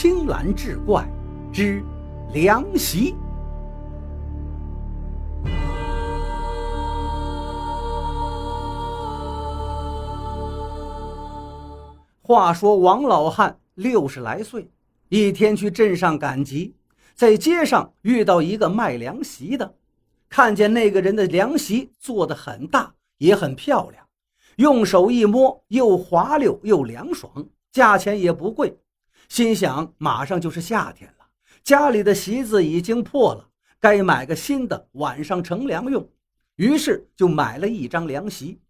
青蓝志怪之凉席。话说王老汉六十来岁，一天去镇上赶集，在街上遇到一个卖凉席的，看见那个人的凉席做的很大，也很漂亮，用手一摸又滑溜又凉爽，价钱也不贵。心想马上就是夏天了，家里的席子已经破了，该买个新的，晚上乘凉用。于是就买了一张凉席。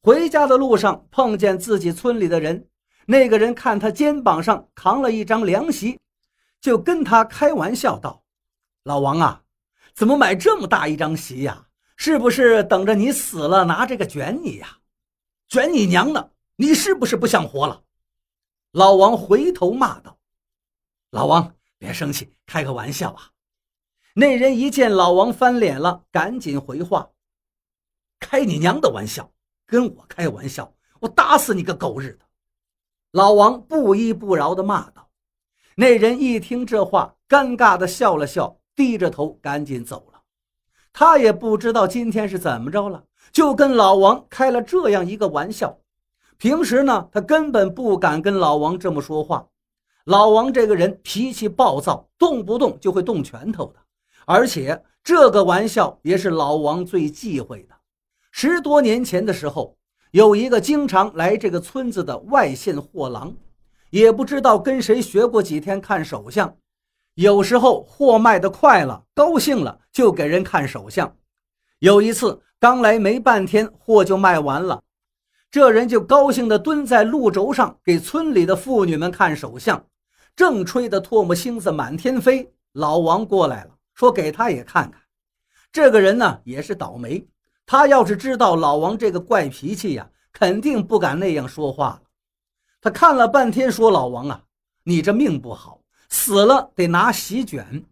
回家的路上碰见自己村里的人。那个人看他肩膀上扛了一张凉席，就跟他开玩笑道：“老王啊，怎么买这么大一张席呀？是不是等着你死了拿这个卷你呀？卷你娘的！你是不是不想活了？”老王回头骂道：“老王，别生气，开个玩笑啊！”那人一见老王翻脸了，赶紧回话：“开你娘的玩笑！跟我开玩笑，我打死你个狗日的！”老王不依不饶地骂道：“那人一听这话，尴尬地笑了笑，低着头赶紧走了。他也不知道今天是怎么着了，就跟老王开了这样一个玩笑。平时呢，他根本不敢跟老王这么说话。老王这个人脾气暴躁，动不动就会动拳头的，而且这个玩笑也是老王最忌讳的。十多年前的时候。”有一个经常来这个村子的外县货郎，也不知道跟谁学过几天看手相。有时候货卖得快了，高兴了就给人看手相。有一次刚来没半天，货就卖完了，这人就高兴地蹲在路轴上给村里的妇女们看手相，正吹得唾沫星子满天飞。老王过来了，说给他也看看。这个人呢也是倒霉。他要是知道老王这个怪脾气呀，肯定不敢那样说话了。他看了半天，说：“老王啊，你这命不好，死了得拿席卷。”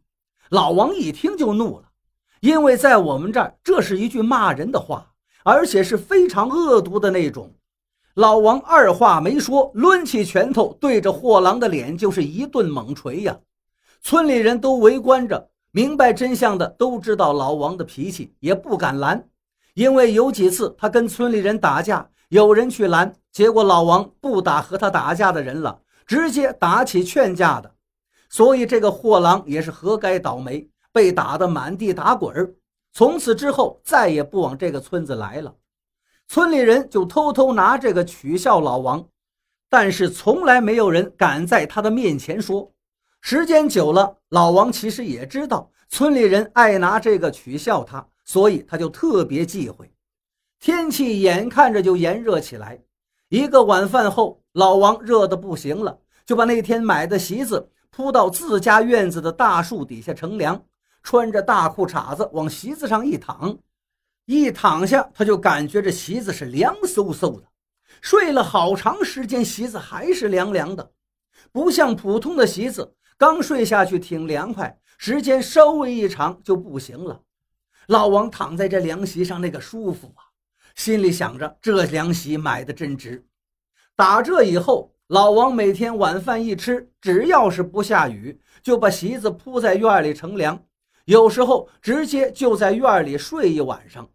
老王一听就怒了，因为在我们这儿，这是一句骂人的话，而且是非常恶毒的那种。老王二话没说，抡起拳头对着货郎的脸就是一顿猛锤呀！村里人都围观着，明白真相的都知道老王的脾气，也不敢拦。因为有几次他跟村里人打架，有人去拦，结果老王不打和他打架的人了，直接打起劝架的，所以这个货郎也是活该倒霉，被打得满地打滚儿。从此之后再也不往这个村子来了。村里人就偷偷拿这个取笑老王，但是从来没有人敢在他的面前说。时间久了，老王其实也知道村里人爱拿这个取笑他。所以他就特别忌讳。天气眼看着就炎热起来，一个晚饭后，老王热得不行了，就把那天买的席子铺到自家院子的大树底下乘凉，穿着大裤衩子往席子上一躺，一躺下他就感觉这席子是凉飕飕的，睡了好长时间，席子还是凉凉的，不像普通的席子，刚睡下去挺凉快，时间稍微一长就不行了。老王躺在这凉席上，那个舒服啊！心里想着，这凉席买的真值。打这以后，老王每天晚饭一吃，只要是不下雨，就把席子铺在院里乘凉，有时候直接就在院里睡一晚上。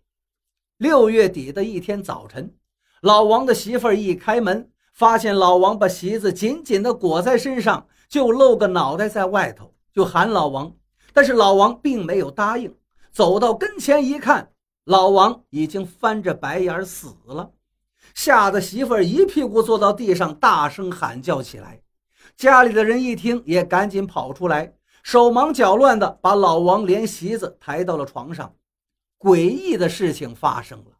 六月底的一天早晨，老王的媳妇儿一开门，发现老王把席子紧紧地裹在身上，就露个脑袋在外头，就喊老王，但是老王并没有答应。走到跟前一看，老王已经翻着白眼死了，吓得媳妇儿一屁股坐到地上，大声喊叫起来。家里的人一听，也赶紧跑出来，手忙脚乱的把老王连席子抬到了床上。诡异的事情发生了，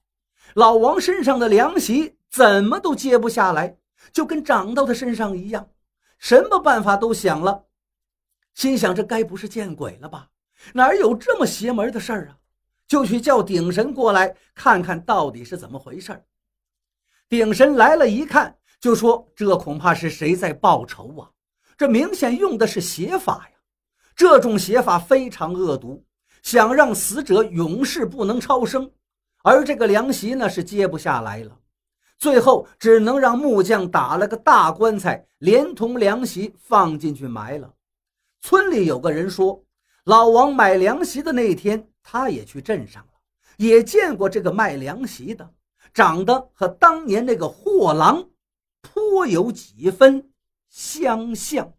老王身上的凉席怎么都揭不下来，就跟长到他身上一样。什么办法都想了，心想这该不是见鬼了吧？哪有这么邪门的事儿啊？就去叫顶神过来看看到底是怎么回事儿。顶神来了，一看就说：“这恐怕是谁在报仇啊？这明显用的是邪法呀！这种写法非常恶毒，想让死者永世不能超生。而这个凉席呢，是接不下来了。最后只能让木匠打了个大棺材，连同凉席放进去埋了。村里有个人说，老王买凉席的那天，他也去镇上了，也见过这个卖凉席的，长得和当年那个货郎颇有几分相像。